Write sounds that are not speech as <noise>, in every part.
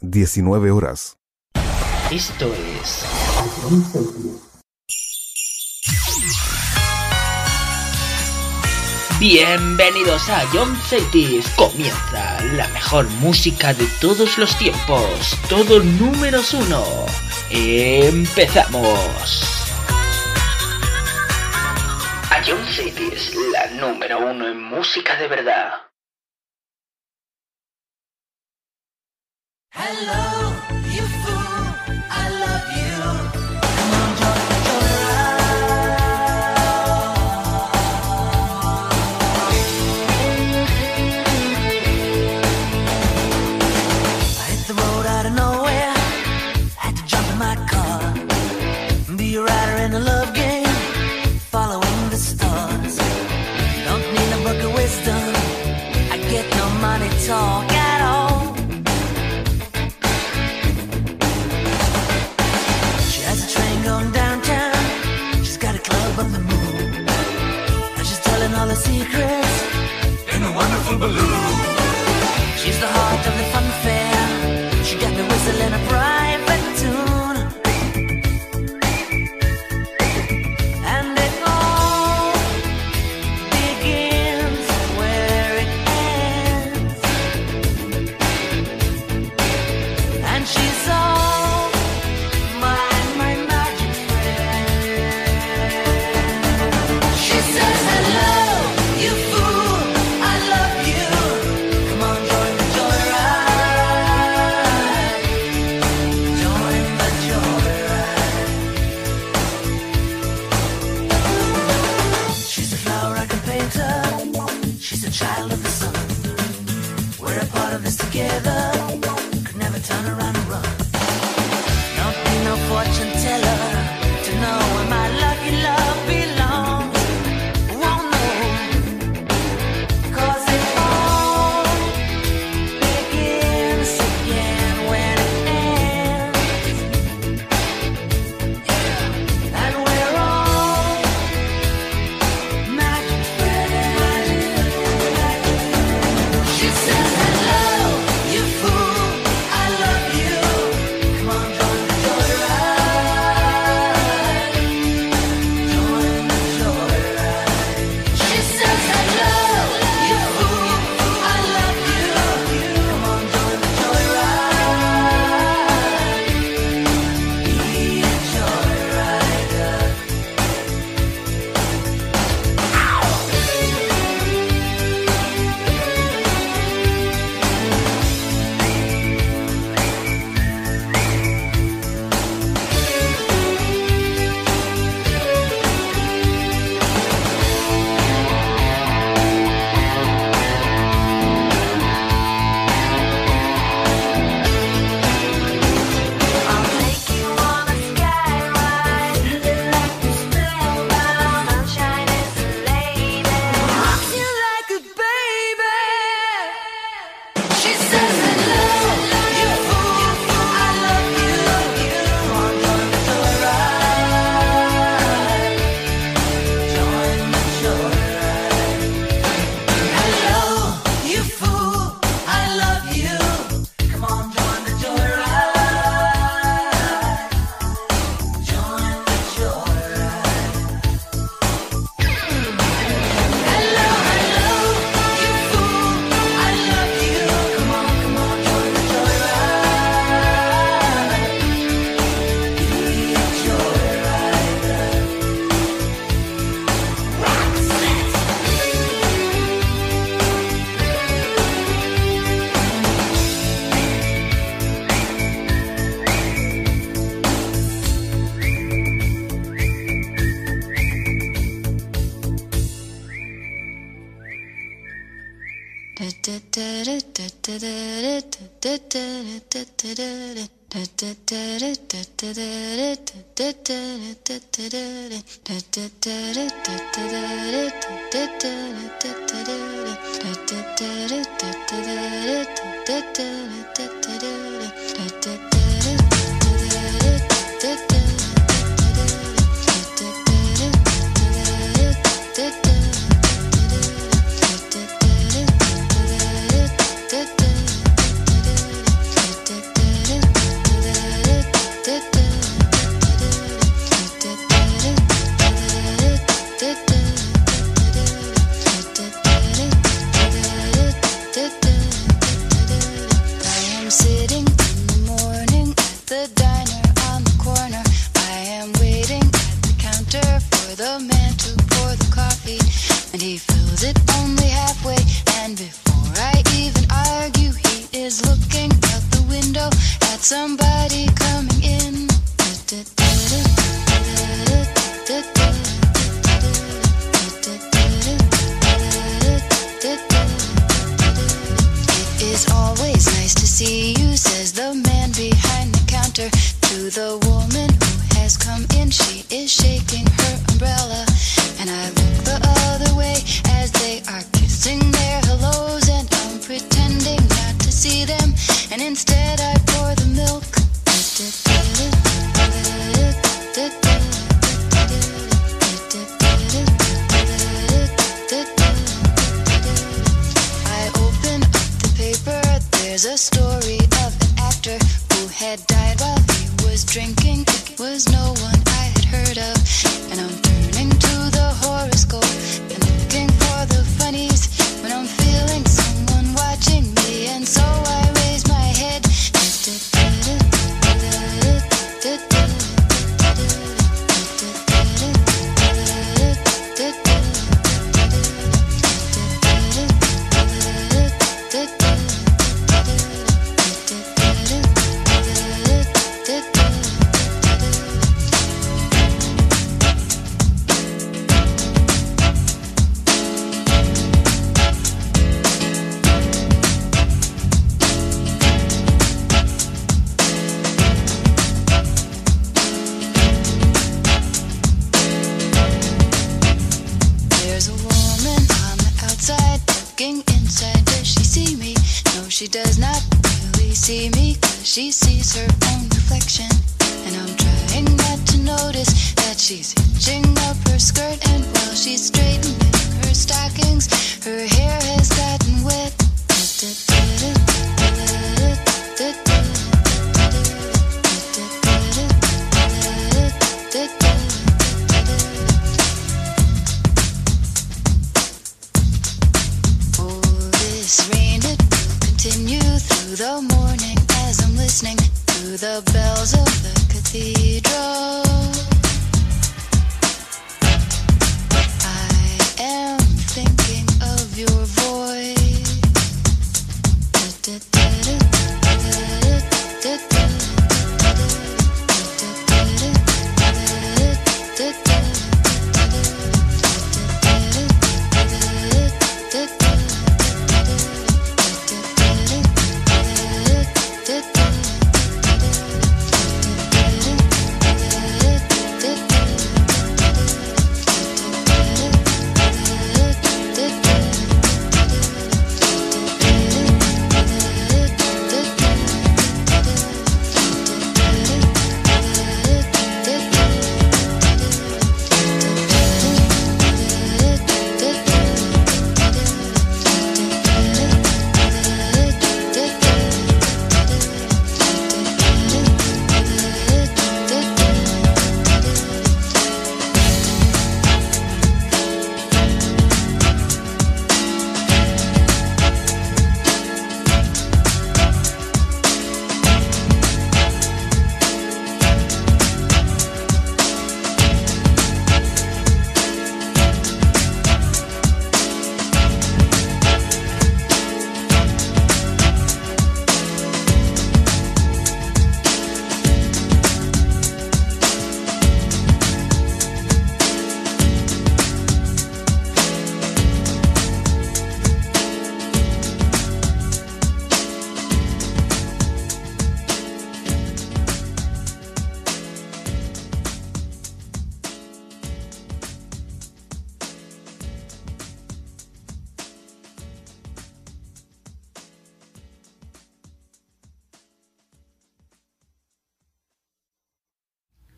19 horas. Esto es... Bienvenidos a John Cities. Comienza la mejor música de todos los tiempos. Todo números uno. Empezamos. A John Cities, la número uno en música de verdad. Hello.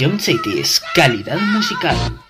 Ion Cities, calidad musical.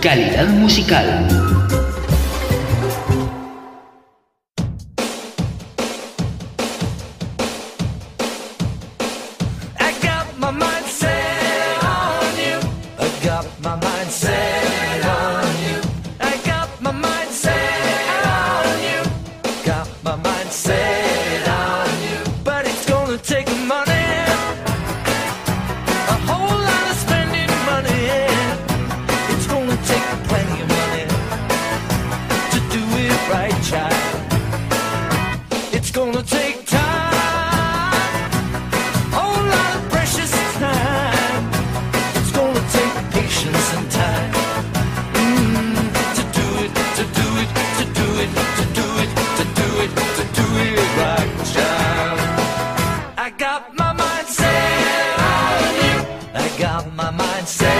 Calidad musical. mindset.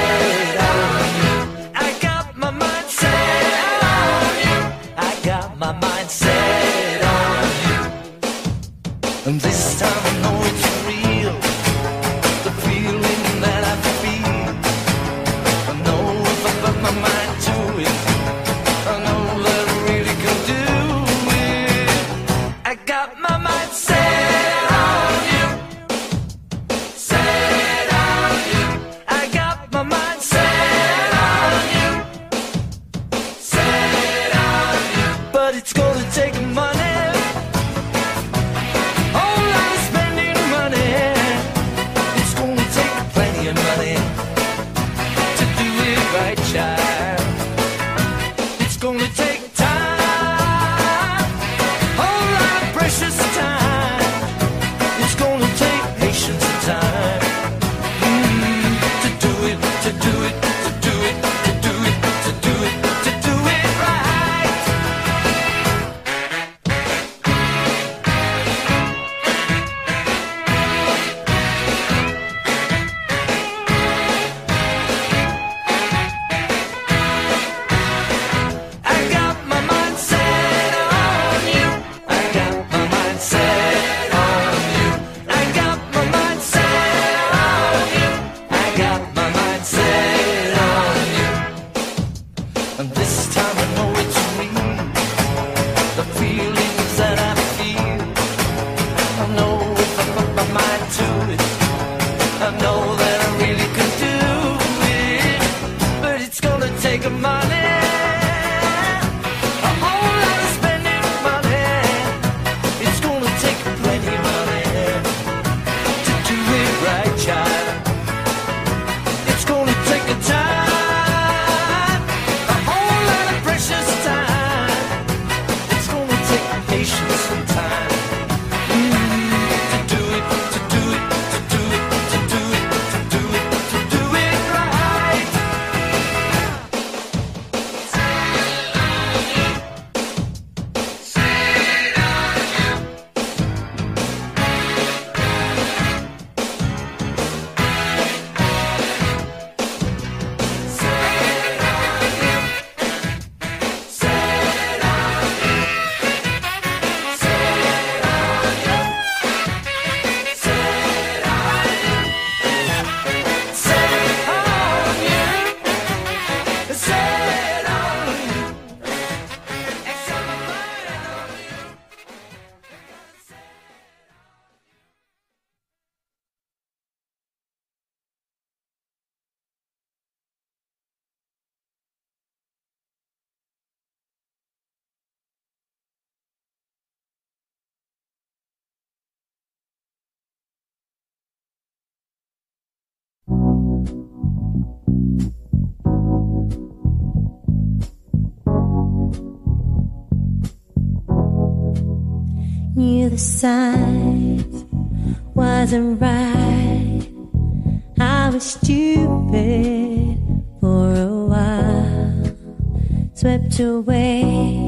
Signs wasn't right. I was stupid for a while, swept away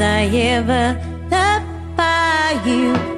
I ever loved by you?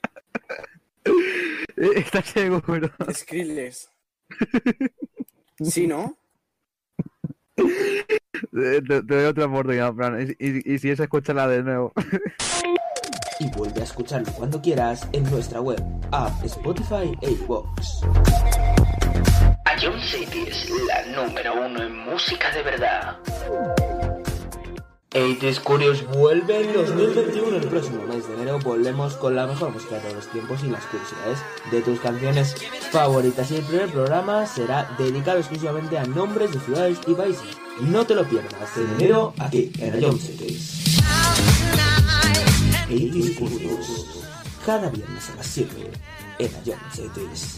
Ma- ¿Estás seguro? Skrillex. Sí, ¿no? Te, doy otra oportunidad, Fran. Y, y- y si es, escúchala de nuevo. Y vuelve a escucharlo cuando quieras en nuestra web, app, Spotify e iVoox. A Jones City es la número uno en música de verdad. 80s Curious vuelve en 2021. El próximo mes de enero volvemos con la mejor música de todos los tiempos y las curiosidades de tus canciones favoritas. Y el primer programa será dedicado exclusivamente a nombres de ciudades y países. No te lo pierdas en enero aquí en Ion Cities. 80s Curious. Cada viernes a las 7 en Ion Cities.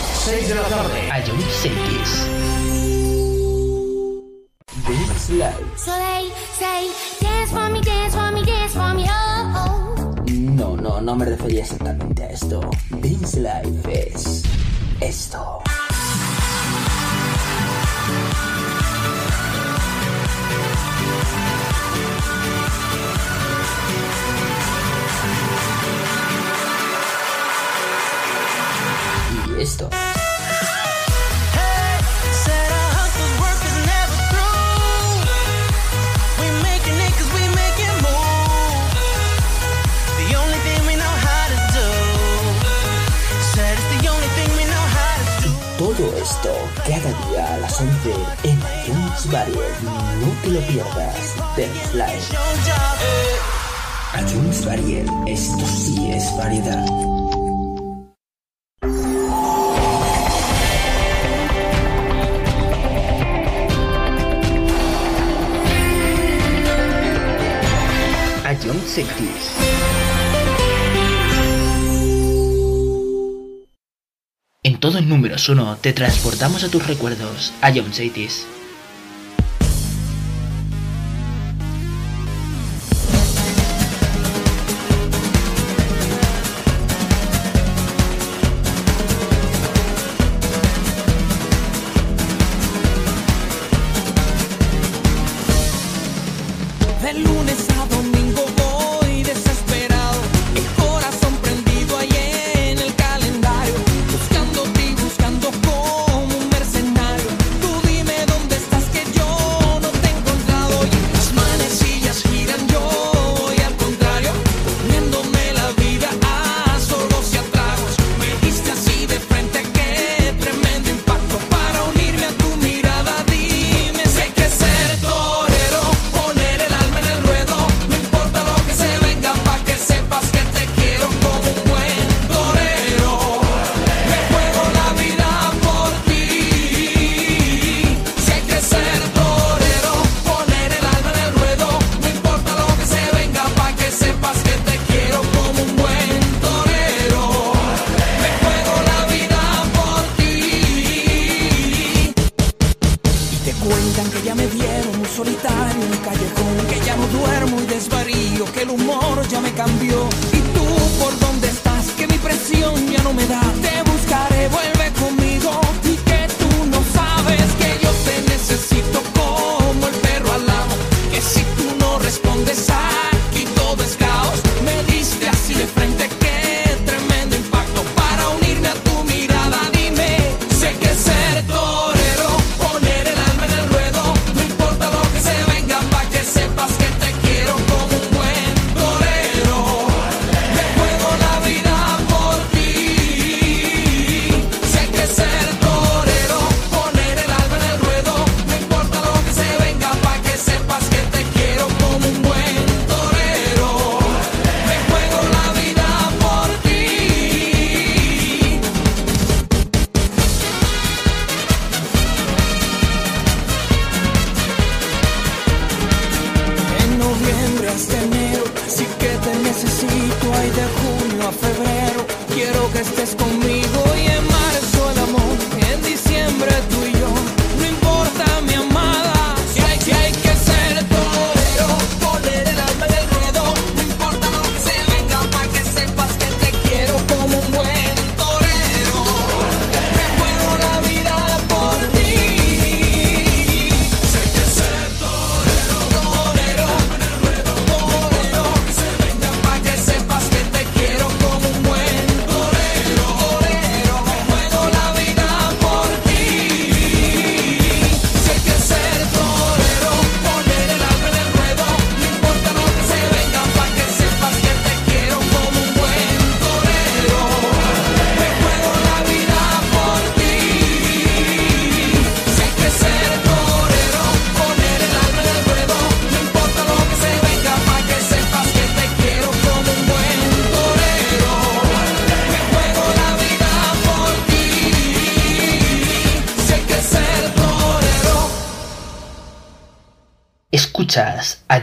6 de la tarde. A Yonix X. This Life. Soleil, say, dance for me, dance for me, dance for me, oh, oh. No, no, no me refería exactamente a esto. This Life es esto. esto. Todo esto cada día a las 11 en iTunes Varios. No te lo pierdas. Live. iTunes Variel. Esto sí es variedad. Salón Sextis. En todos números 1 te transportamos a tus recuerdos, a John Cities.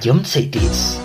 Saitis. Who's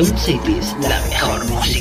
John Cities, la mejor música.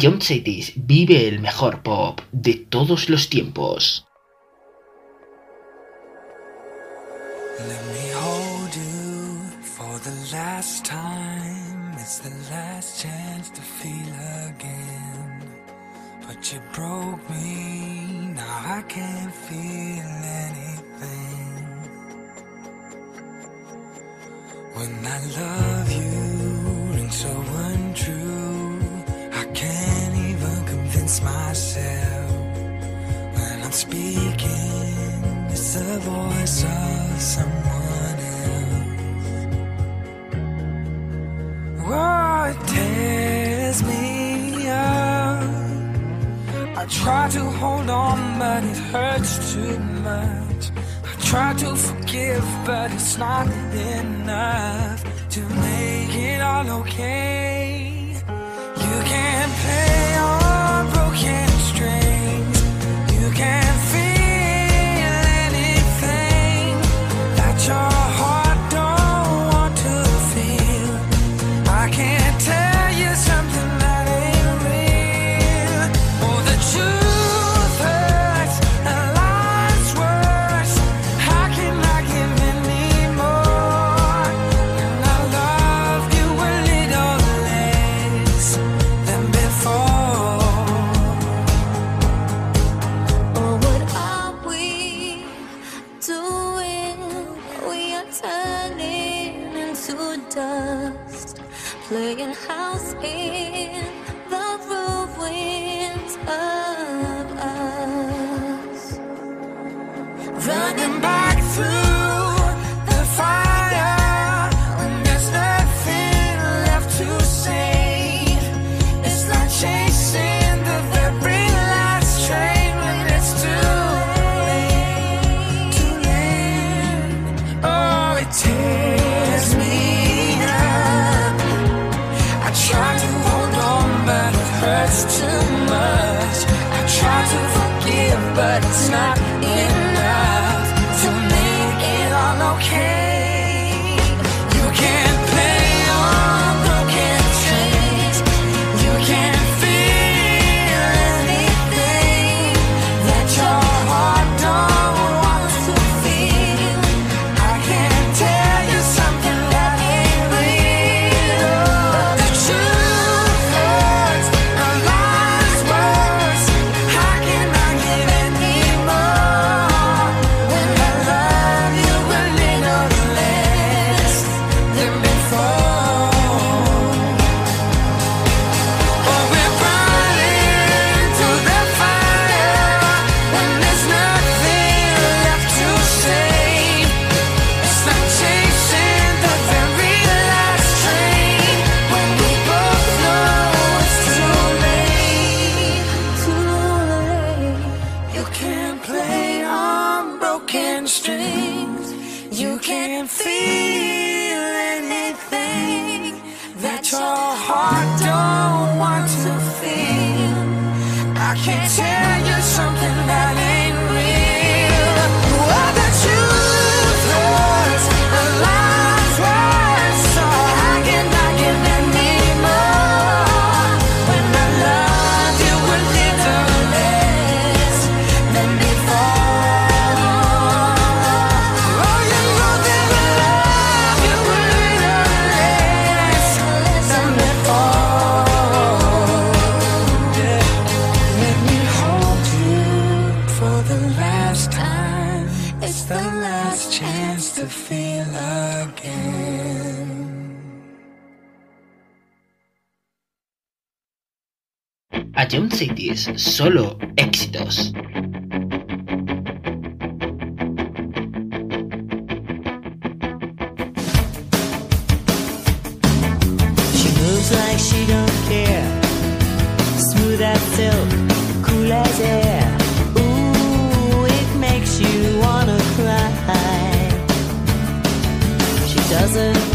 John Cetis vive el mejor pop de todos los tiempos. Let me hold you for the last time. It's the last chance to feel again. But you broke me, now I can't feel anything. When I love you and so untrue. silence myself when I'm speaking. It's the voice of someone else. What tears me up. I try to hold on, but it hurts too much. I try to forgive, but it's not enough to make it all okay. You can't play on yeah. but it's not Cities, solo éxitos. She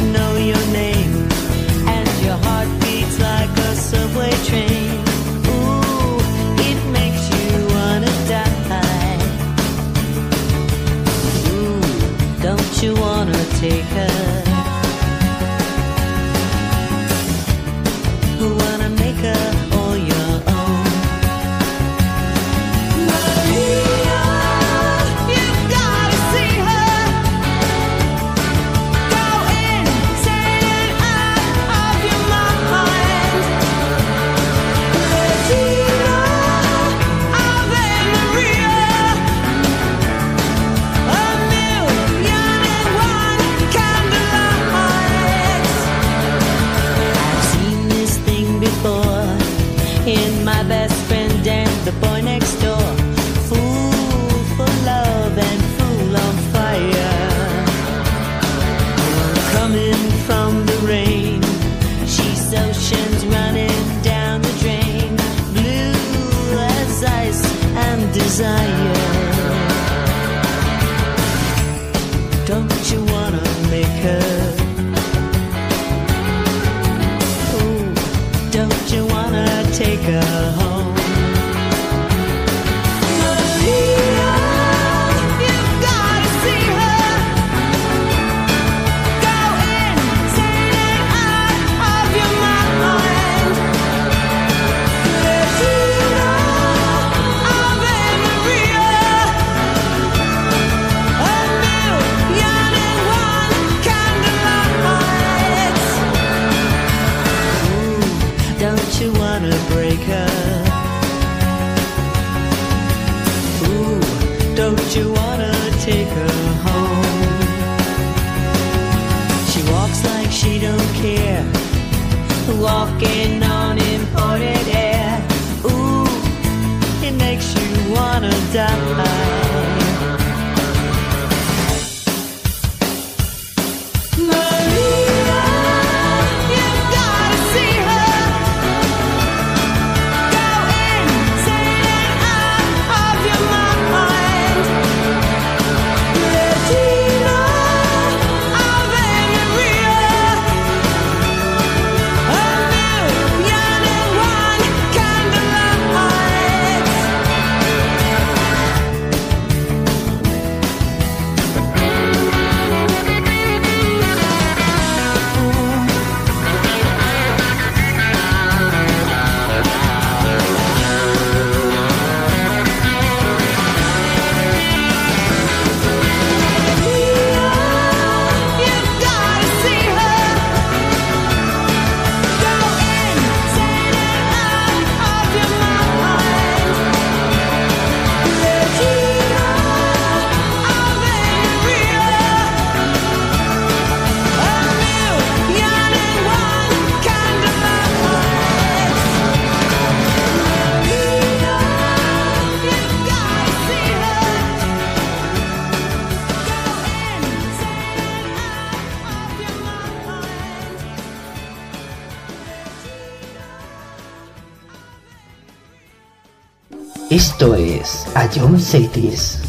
es A John Cities.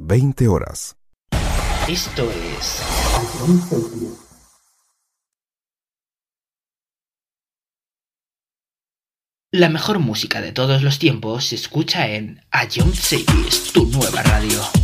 20 horas. Esto es... La mejor música de todos los tiempos se escucha en A Young Cities, tu nueva radio.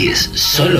Cities, solo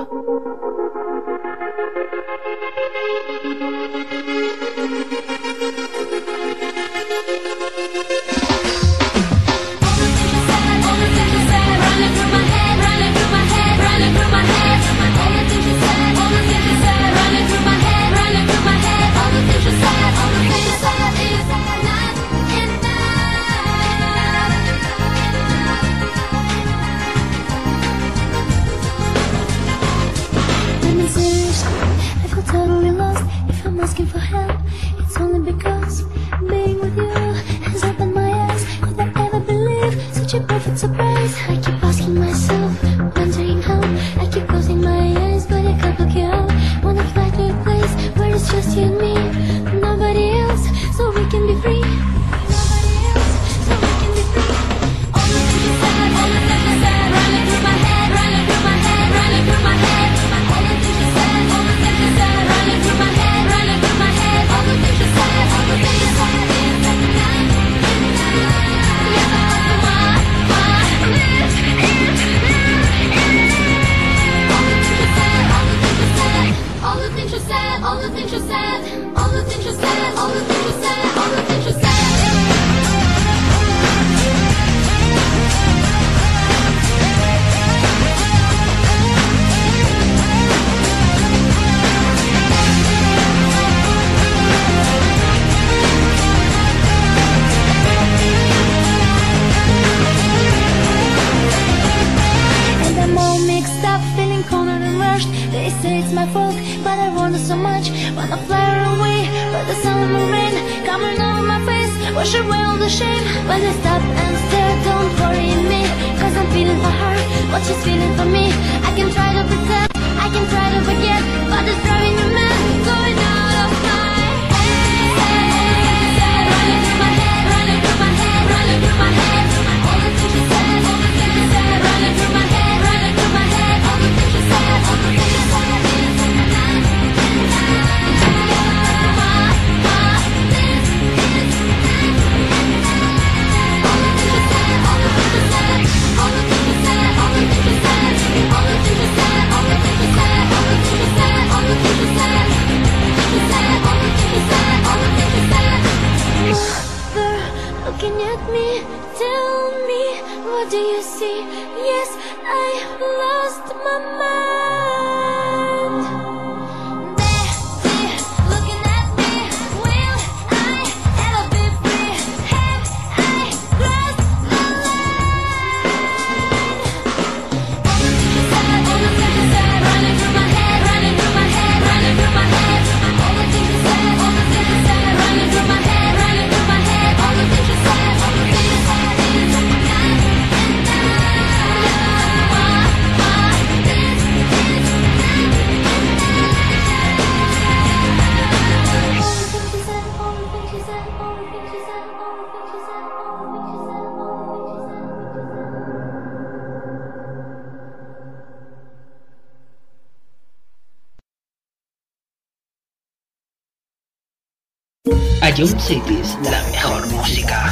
Ion Cities, la mejor música.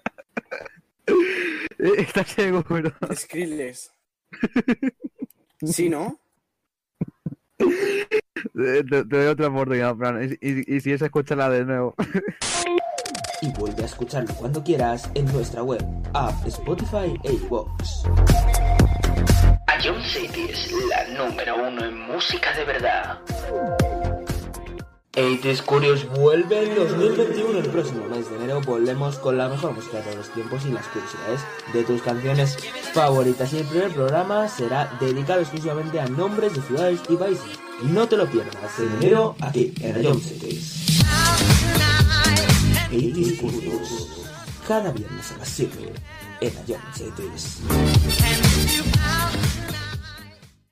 <laughs> ¿Estás seguro? Skrillex. <laughs> Sí, ¿no? Te, te doy otra oportunidad, Fran. Y, y- y si es, escúchala de nuevo. Y vuelve a escucharlo cuando quieras en nuestra web, app, Spotify e iVoox. Ion City es la número uno en música de verdad. 80s Curious vuelve en 2021. El próximo mes de enero volvemos con la mejor música de los tiempos y las curiosidades de tus canciones favoritas. Y el primer programa será dedicado exclusivamente a nombres de ciudades y países. No te lo pierdas en enero aquí en Cities. 80s Curious. Cada viernes a las 7 en Ion Cities.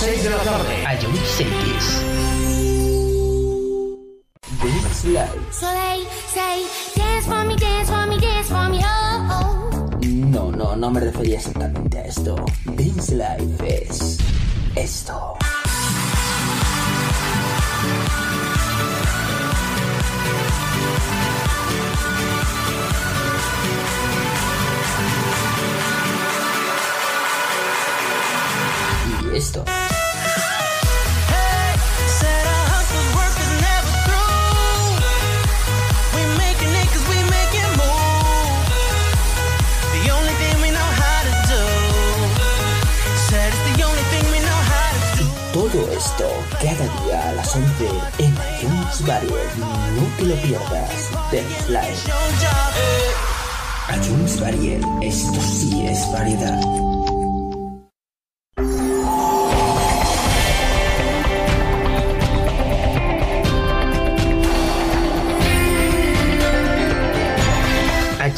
6 de la tarde. Ion Cities. Dance Live. So they say, dance for me, dance for me, dance for me, oh, oh. No, no, no me refería exactamente a esto. Dance Life es esto. Do. Todo esto cada día a las 11 en iTunes Varied. No te lo pierdas. Dance Live. iTunes Varied. Esto sí es variedad.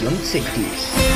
1960s.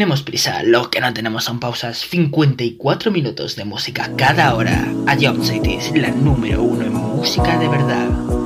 tenemos prisa, lo que no tenemos son pausas. 54 minutos de música cada hora. A Job Cities, la número uno en música de verdad.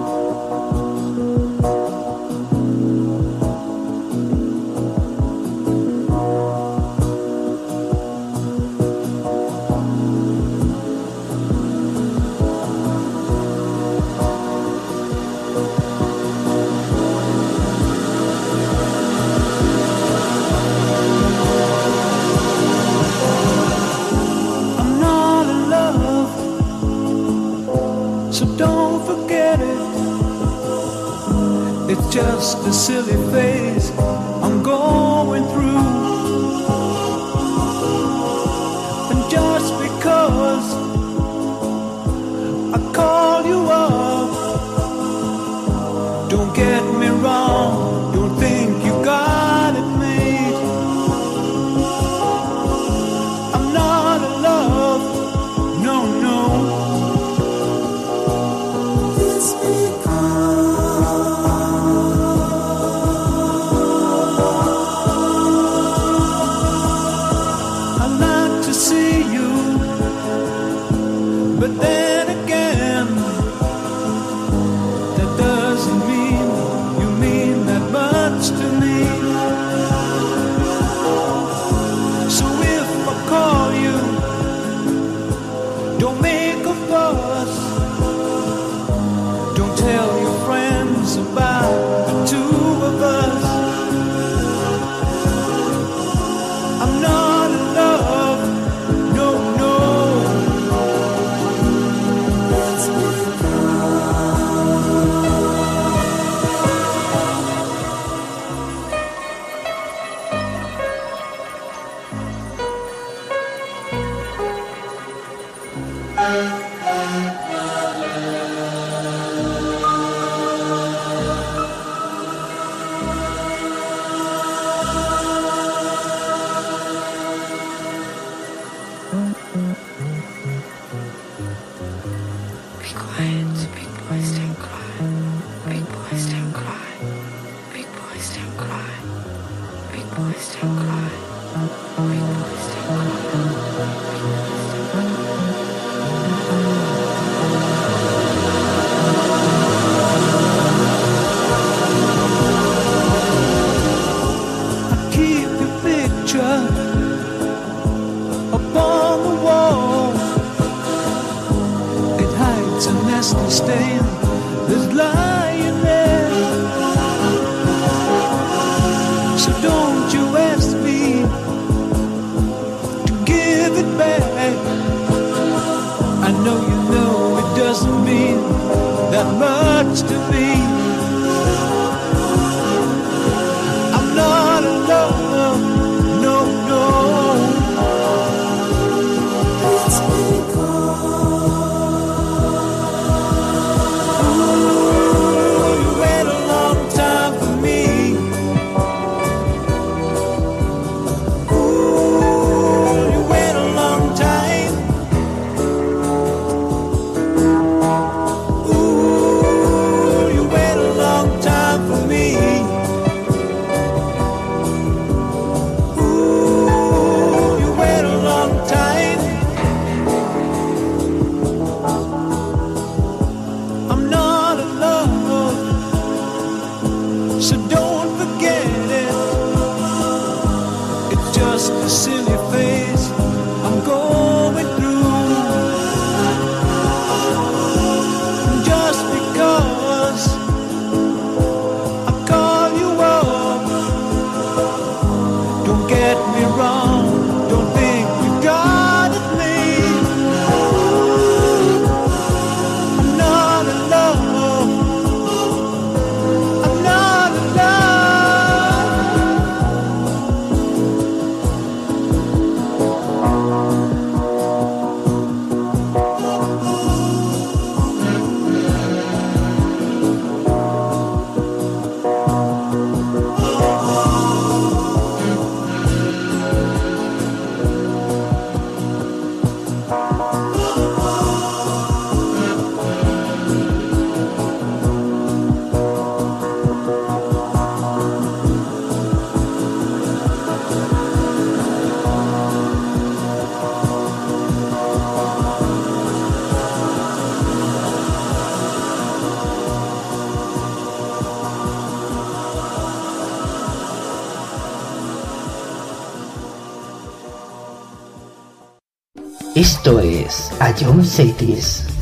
Esto es John Cities.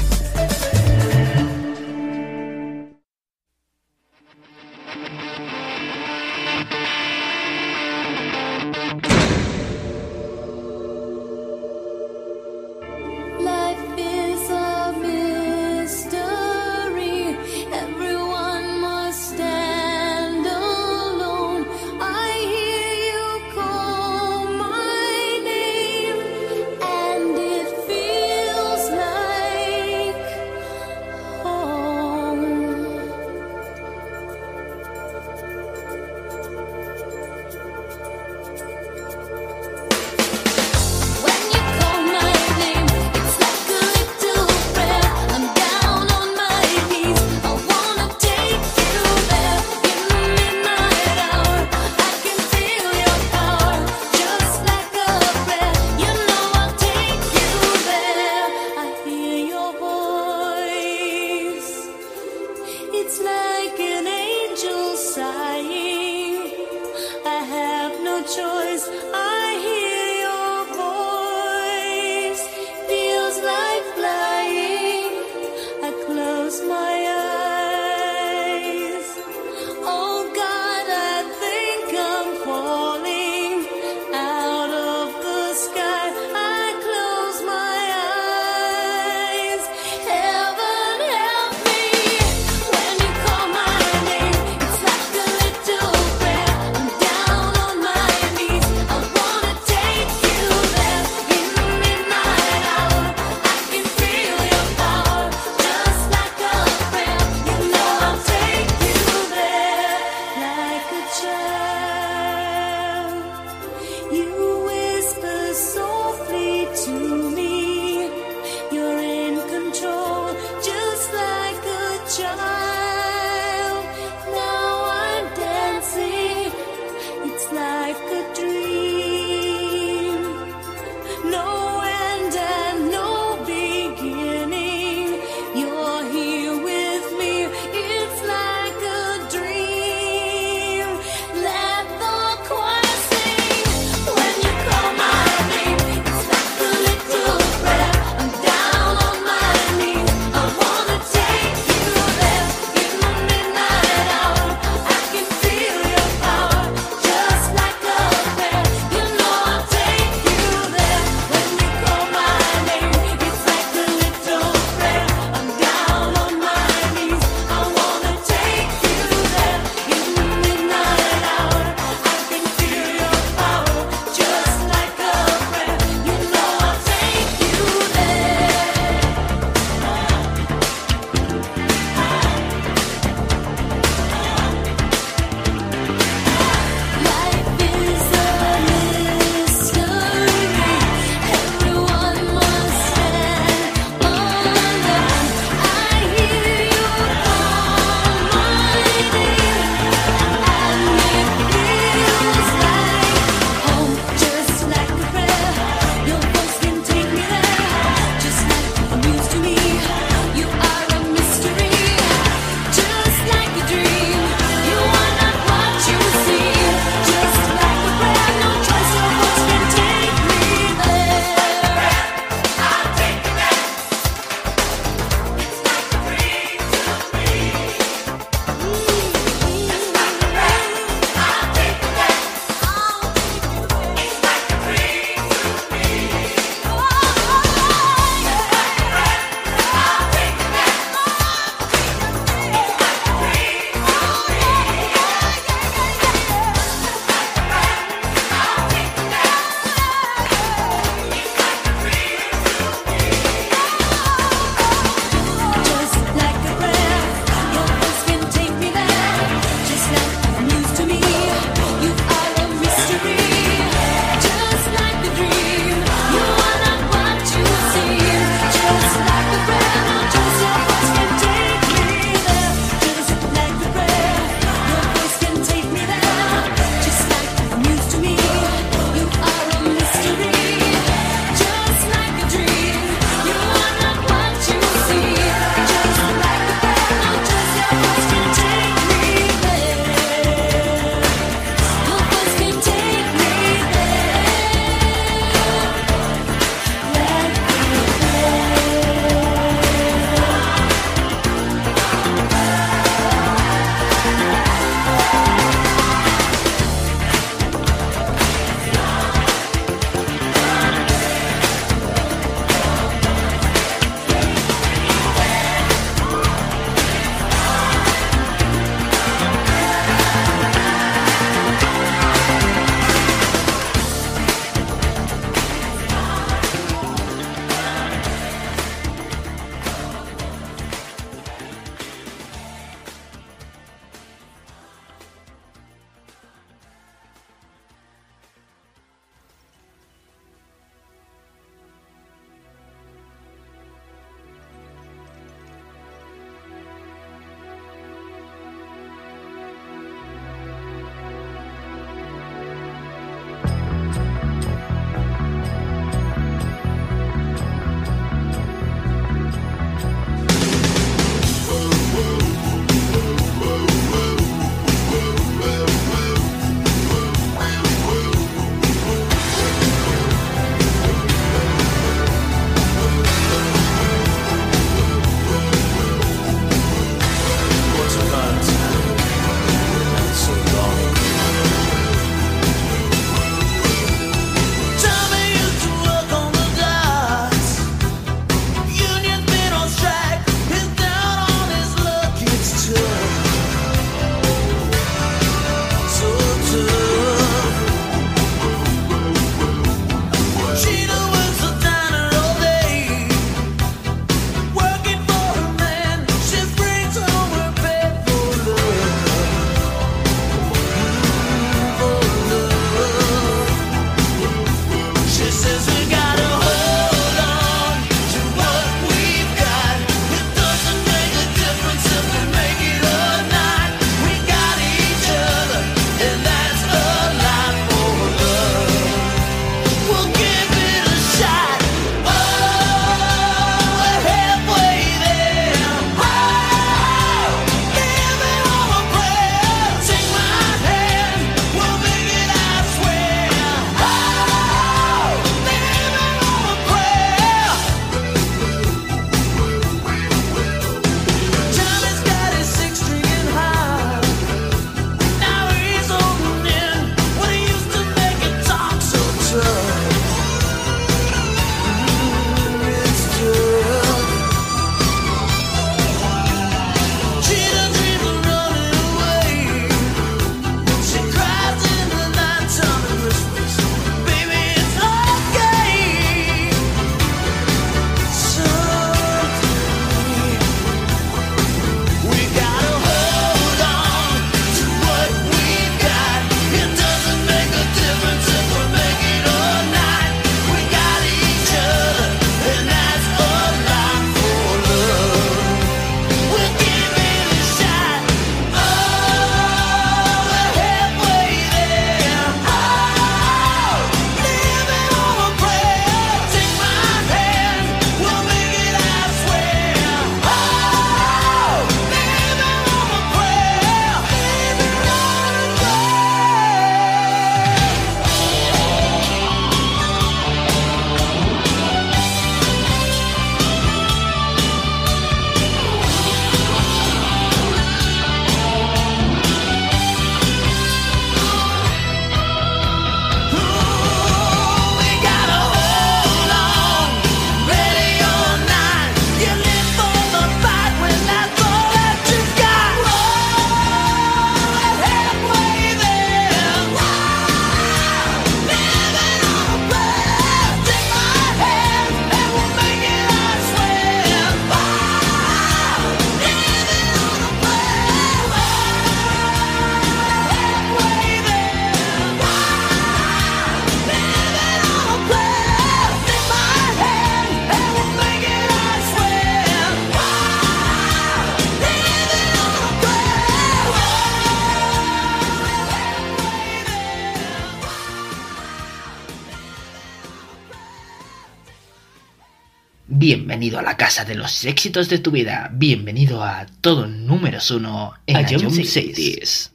Bienvenido a la casa de los éxitos de tu vida. Bienvenido a todo números uno en Jump Cities.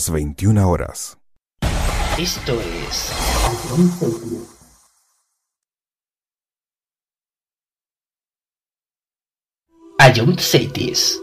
las 21 horas. Esto es... Ayunt Seitis.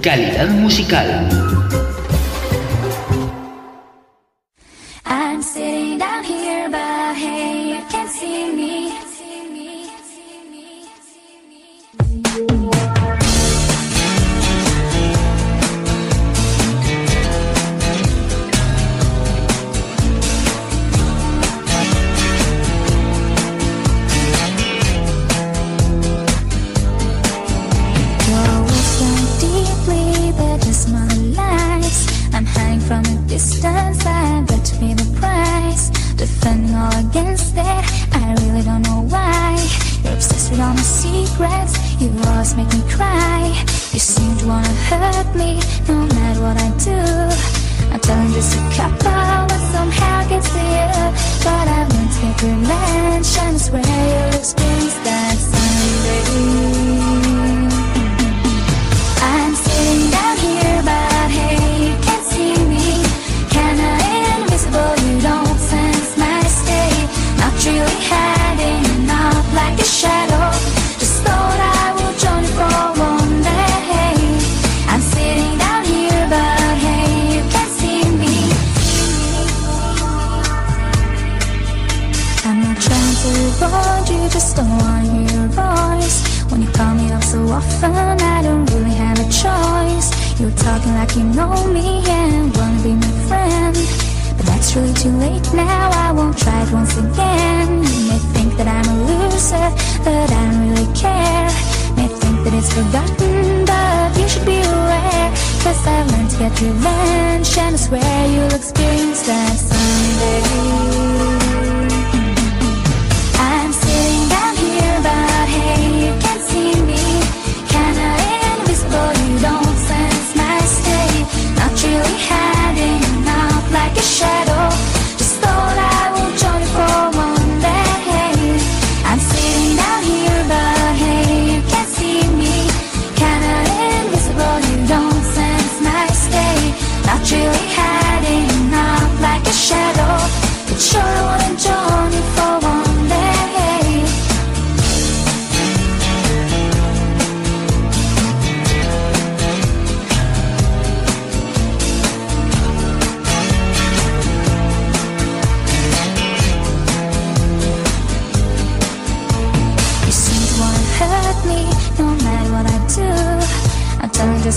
Calidad musical.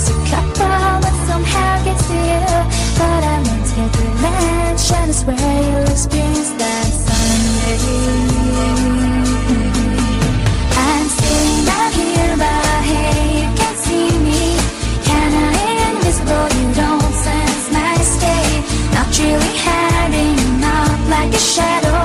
seems to cut down, but somehow gets to you. But I'm into the mansion, is where you'll experience that someday. really having not like a shadow.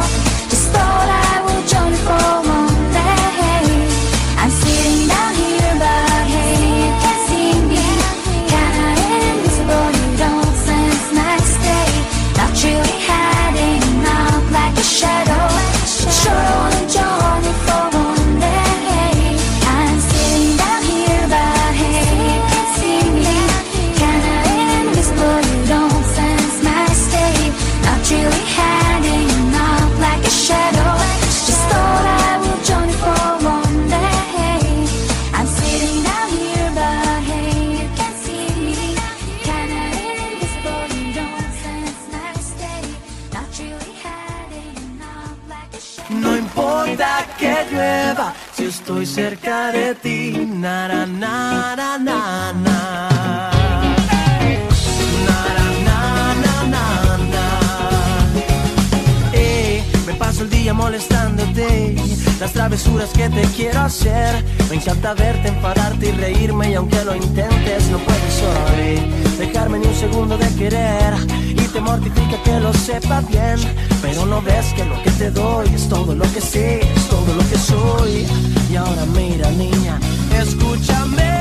Cerca de ti. Na, na, na, na, na, na. Na, na, na, na, na, na. Eh, paso el día molestándote las travesuras que te quiero hacer. Me encanta verte, enfadarte y reírme y aunque lo intentes no puedes hoy dejarme ni un segundo de querer te mortifica que lo sepa bien, pero no ves que lo que te doy es todo lo que sé, es todo lo que soy. Y ahora mira niña, escúchame.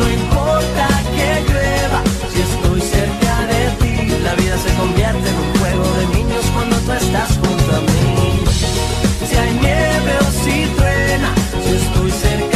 No importa que llueva, si estoy cerca de ti, la vida se convierte en un juego de niños cuando tú estás junto a mí. Si hay nieve o si truena, si estoy cerca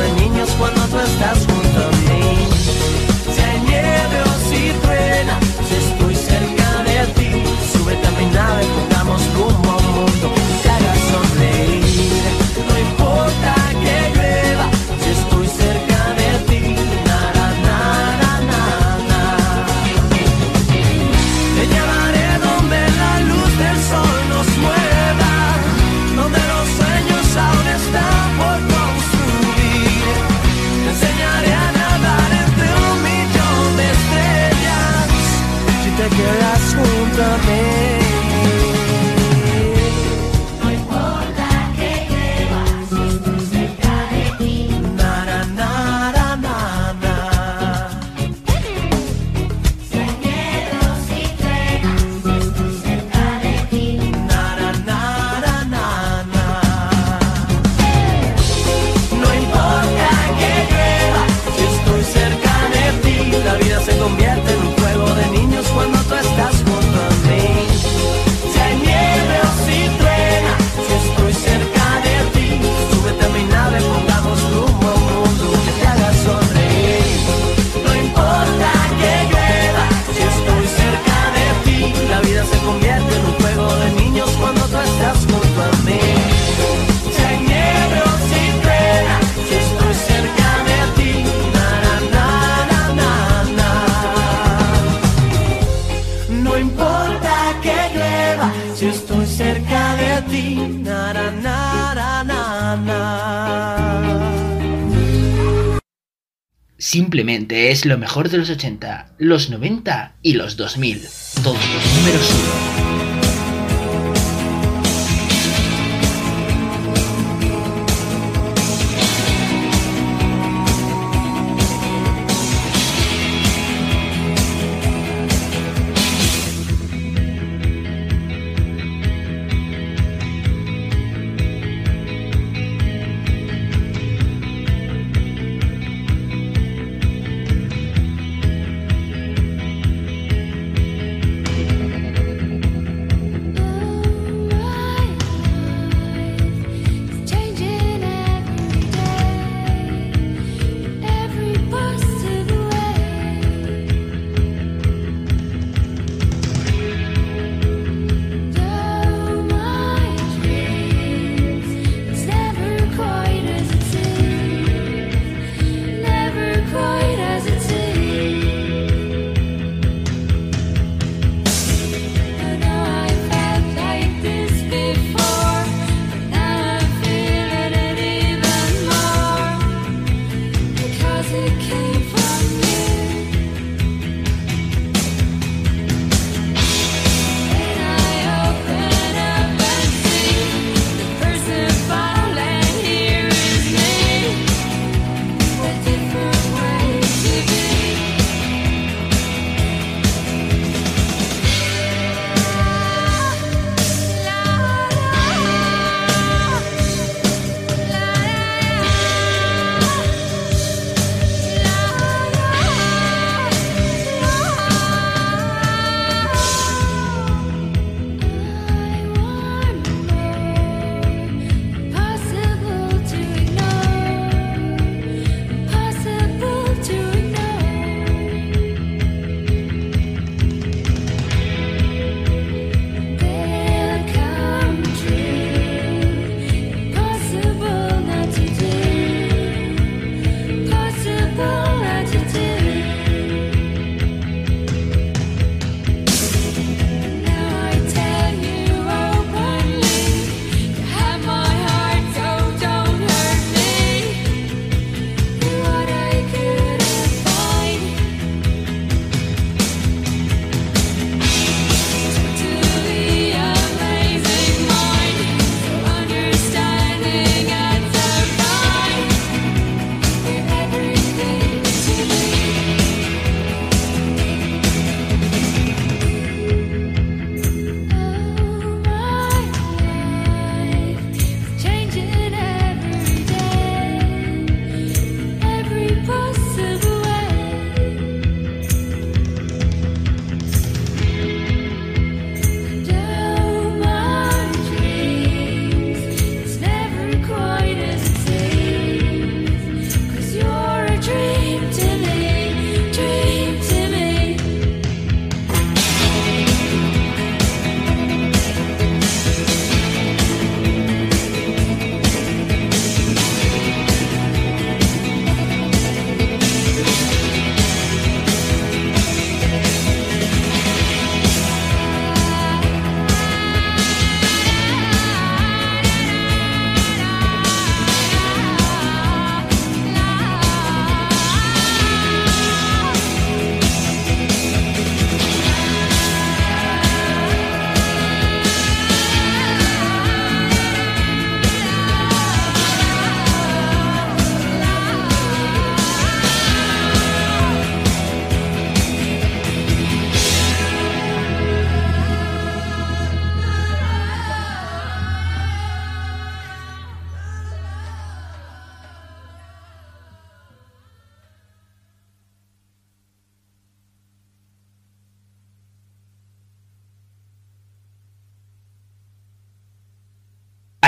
Cuando tú estás junto a mí. Si hay nieve o si truena Si estoy cerca de ti Súbete a mi nave, Simplemente es lo mejor de los 80, los 90 y los 2000. Todos los números 1.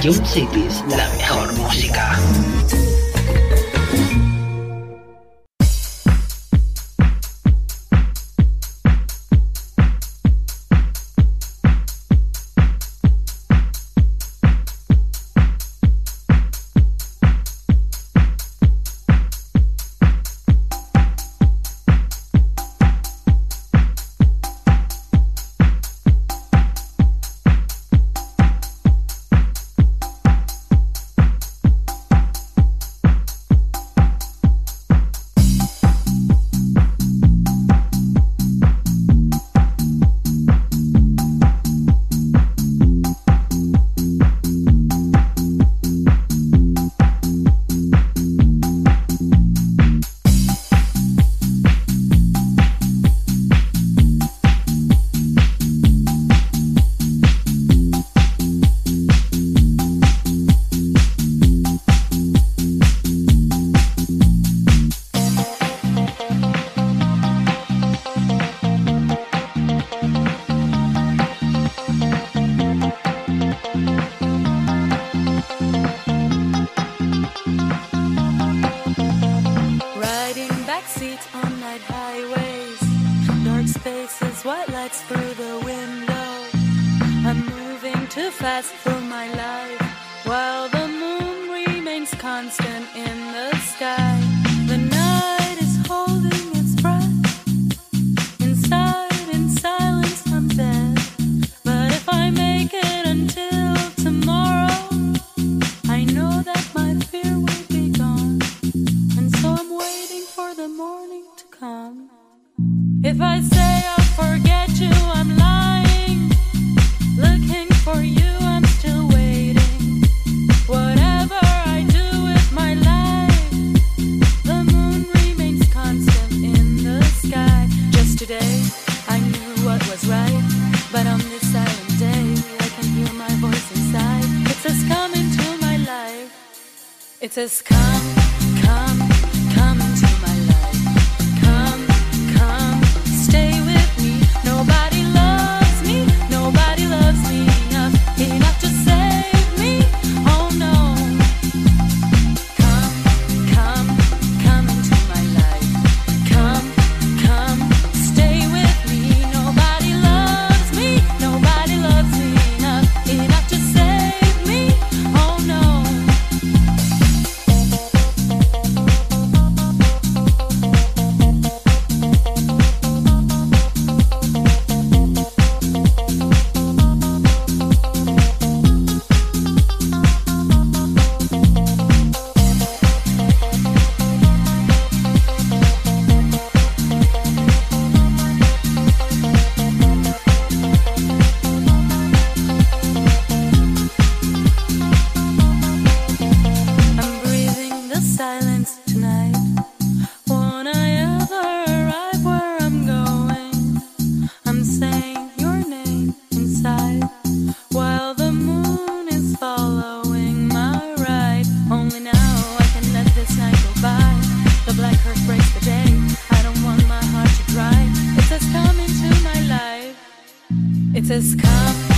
Jump Cities, la Just come.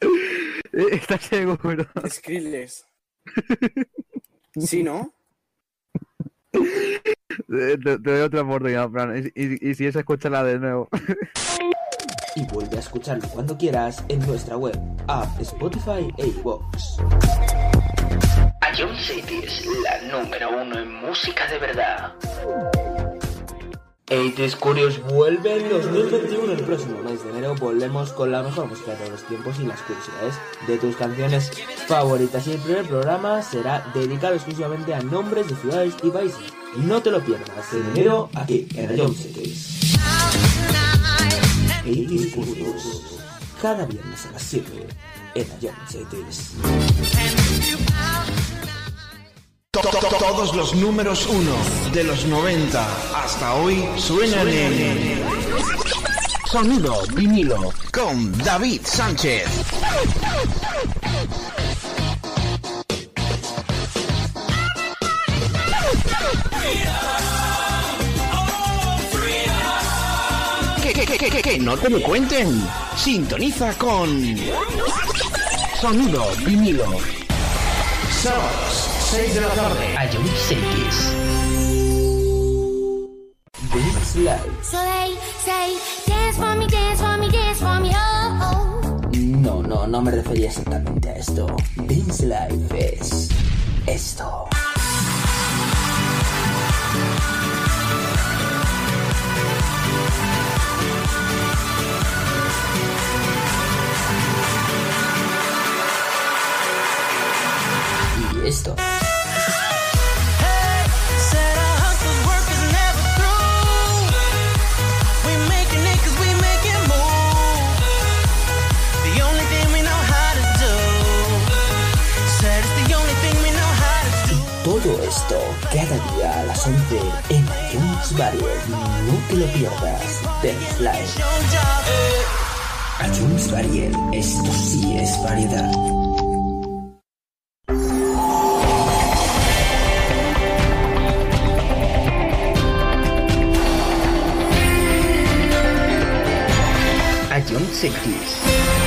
Eh, Estás ciego, pero. Skrillex. ¿Sí, no? Eh, te, doy otra oportunidad, Fran. Y, y, si es, escúchala de nuevo. y vuelve a escucharlo cuando quieras en nuestra web, app, Spotify e iVoox. Ion City es la número uno en música de verdad. 80s Curious vuelve en 2021. El próximo mes de enero volvemos con la mejor música de los tiempos y las curiosidades de tus canciones favoritas. Y el primer programa será dedicado exclusivamente a nombres de ciudades y países. No te lo pierdas en enero aquí en Ion Cities. 80s Curious. Cada viernes a las 7 en Ion Cities. To- to- to- Todos los números uno de los 90 hasta hoy suenan en Sonido vinilo con David Sánchez. Que, que, que, que, no te lo cuenten. Sintoniza con Sonido vinilo. Sábados, 6 de la tarde. Ion Cities. This Life. So they say, dance for me, dance for me, dance for me, oh, oh. No, no, no me refería exactamente a esto. This Life es esto. Y esto. Cada día a las 11 en iTunes Variety. No te lo pierdas. Dance Live. ITunes Variety. Esto sí es variedad. Ion Cities.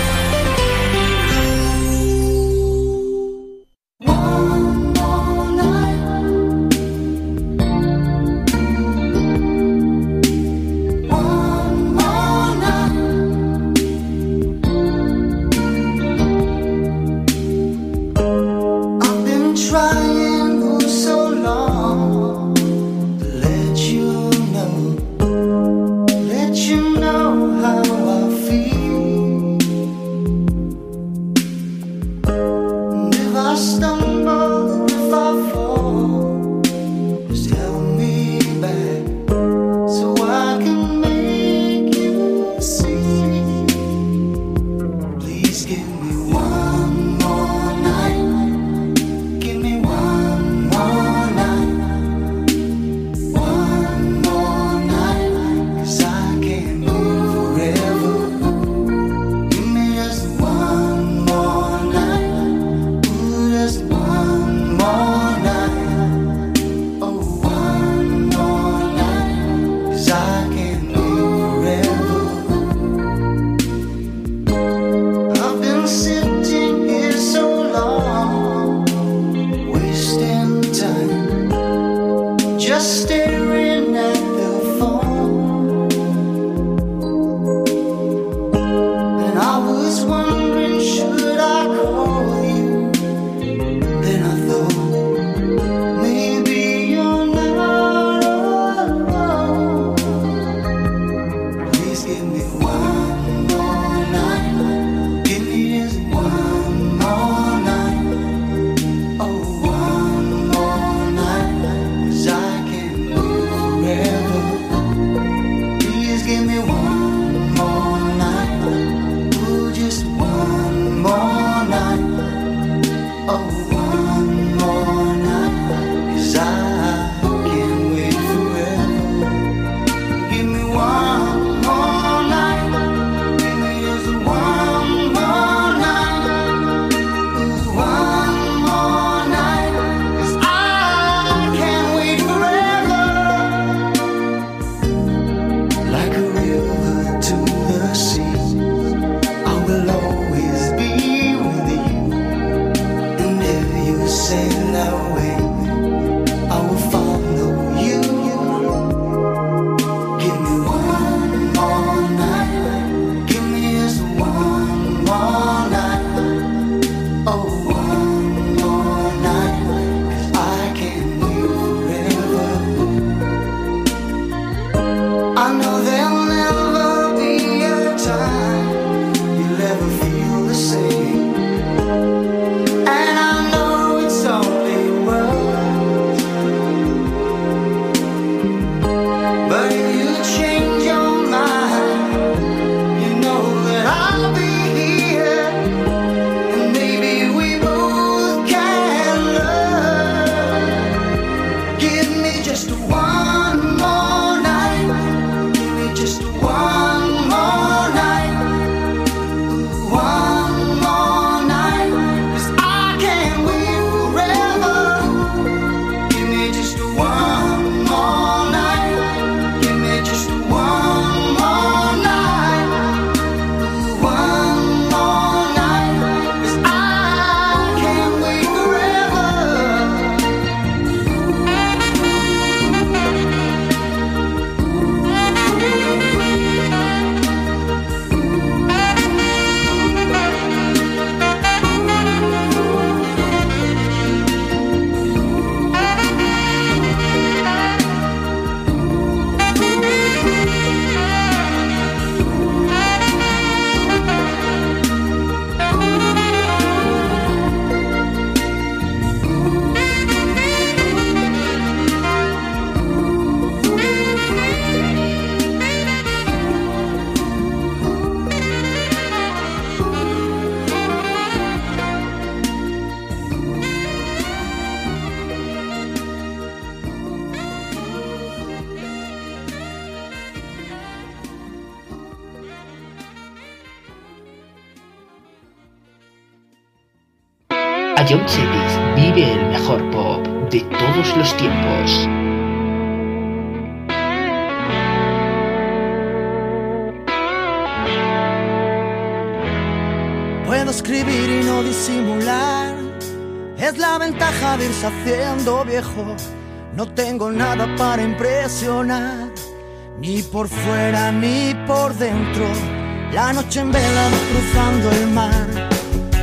La noche en vela cruzando el mar,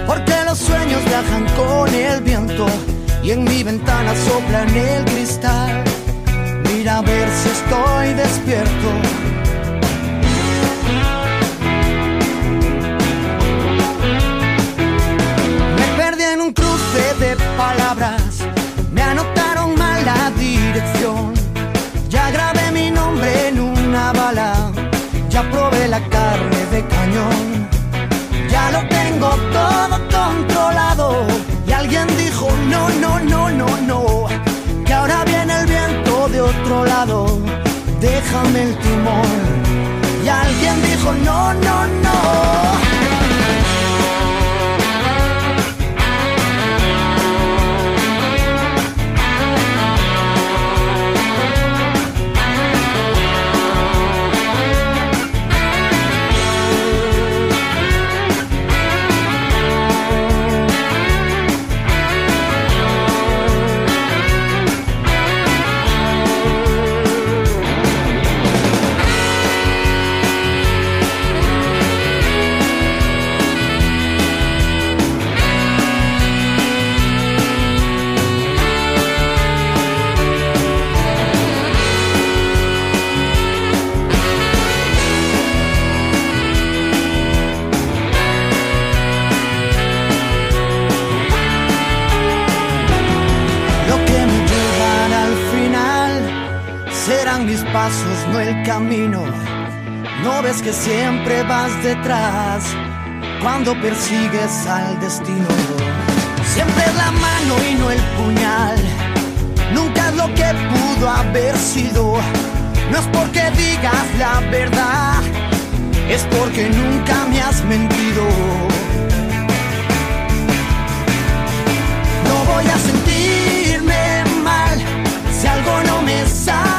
porque los sueños viajan con el viento y en mi ventana sopla el cristal. Mira a ver si estoy despierto. Me perdí en un cruce de palabras, me anotaron mal la dirección. Ya grabé mi nombre en una bala, ya probé la carne Ya lo tengo todo controlado. Y alguien dijo, no, no, no, no, no, que ahora viene el viento de otro lado. Déjame el timón. Y alguien dijo, no, no, no. Que siempre vas detrás cuando persigues al destino. Siempre es la mano y no el puñal. Nunca es lo que pudo haber sido. No es porque digas la verdad, es porque nunca me has mentido. No voy a sentirme mal si algo no me sale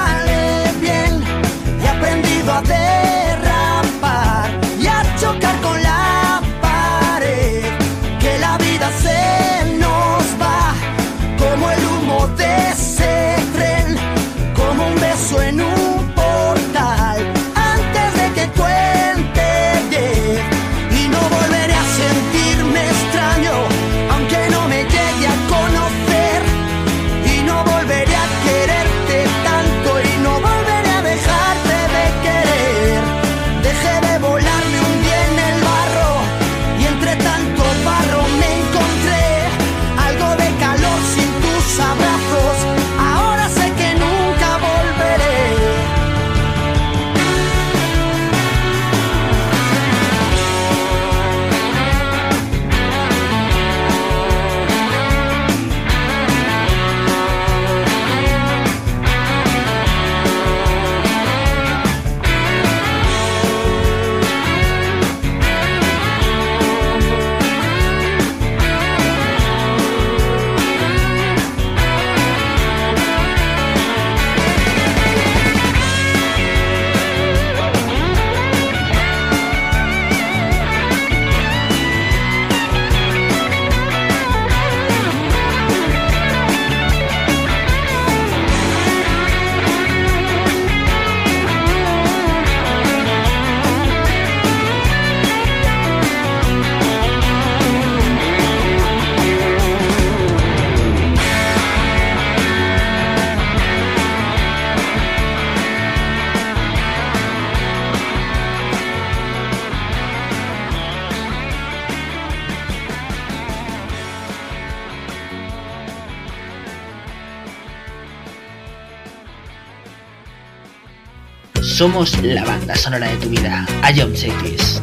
Somos la banda sonora de tu vida. Cities.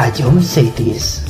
Es A John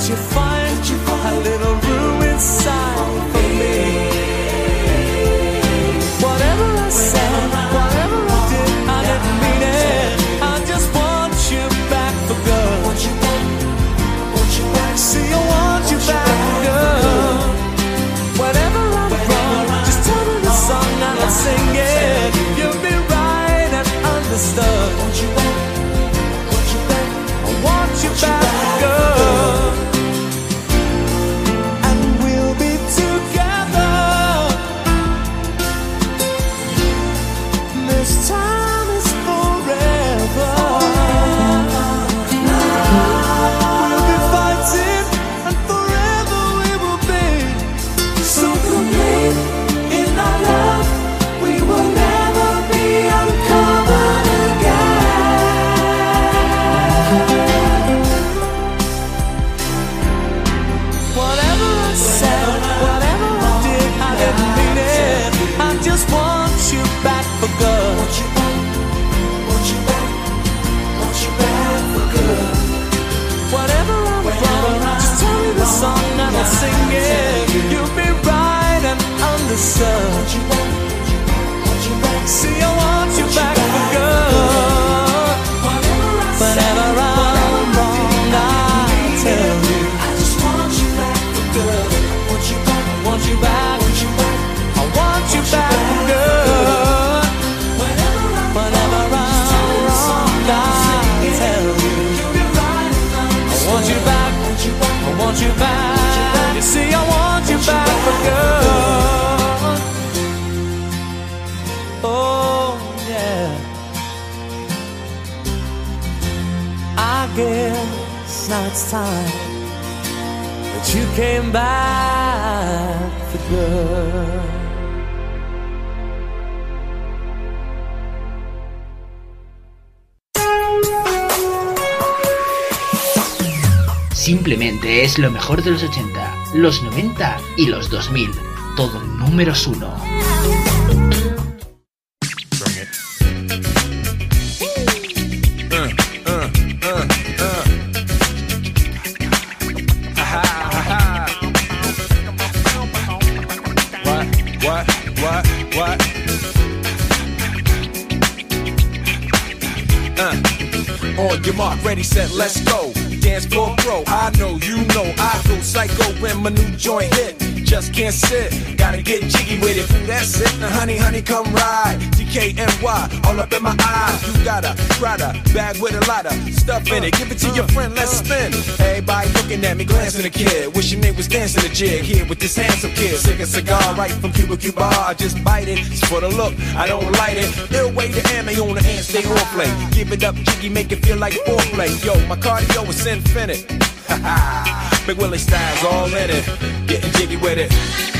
Can't you find a little room inside for me? Whatever I said, whatever I did, I didn't mean it. I just want you back for good. Want you want. See, you touch. Simplemente es lo mejor de los 80, los 90 y los 2000. Todo números uno. Just gotta get jiggy with it. That's it, now honey, honey, come ride. DKNY, all up in my eyes. You got a Prada bag with a lot of stuff in it. Give it to your friend, let's spin. Everybody looking at me, glancing a kid. Wishing they was dancing a jig here with this handsome kid. Sick a cigar right from Cuba Cuba. I just bite it. It's for the look, I don't light it. Ill way to ammo on the hand, stay on play. Give it up, jiggy, make it feel like foreplay. Yo, my cardio is infinite. <laughs> Big Willie style's all in it. Getting jiggy with it.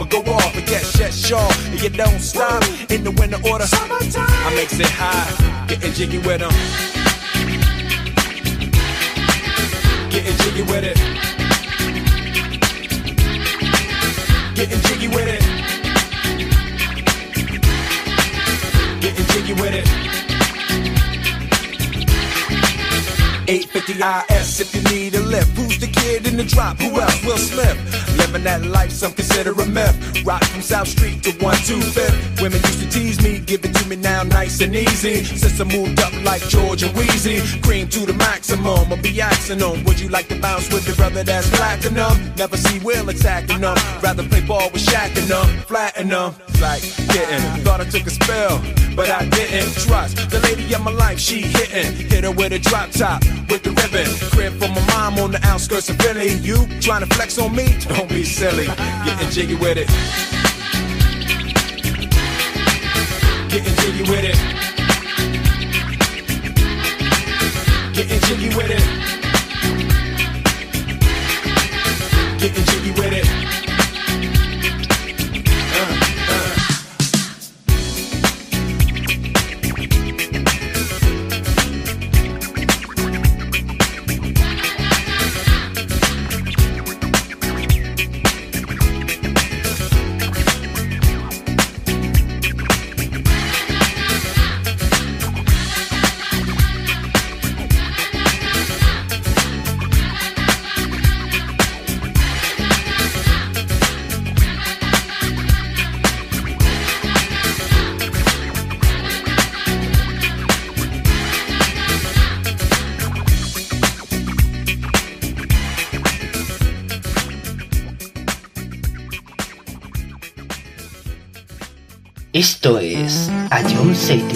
or go off, and get shaw. And you don't stop in the winter order. I makes it high, getting jiggy with them. Getting jiggy with it. Getting jiggy with it. Getting jiggy with it. 850 IS if you need a lift. Who's the kid in the drop? Who else? Will Smith. Living that life, some consider a myth. Rock from South Street to 125th. Women used to tease me, give it to me now nice and easy. Since I moved up like George and Wheezy, cream to the maximum. I'll be asking them, would you like to bounce with your brother that's platinum? Never see Will attacking them. Rather play ball with Shaq and them, flatten them. Like getting, thought I took a spell, but I didn't trust the lady of my life. She hitting, hit her with a drop top with the ribbon. Crib for my mom on the outskirts of Philly. You trying to flex on me? Don't be silly. Getting jiggy with it. Getting jiggy with it. Getting jiggy with it. Getting John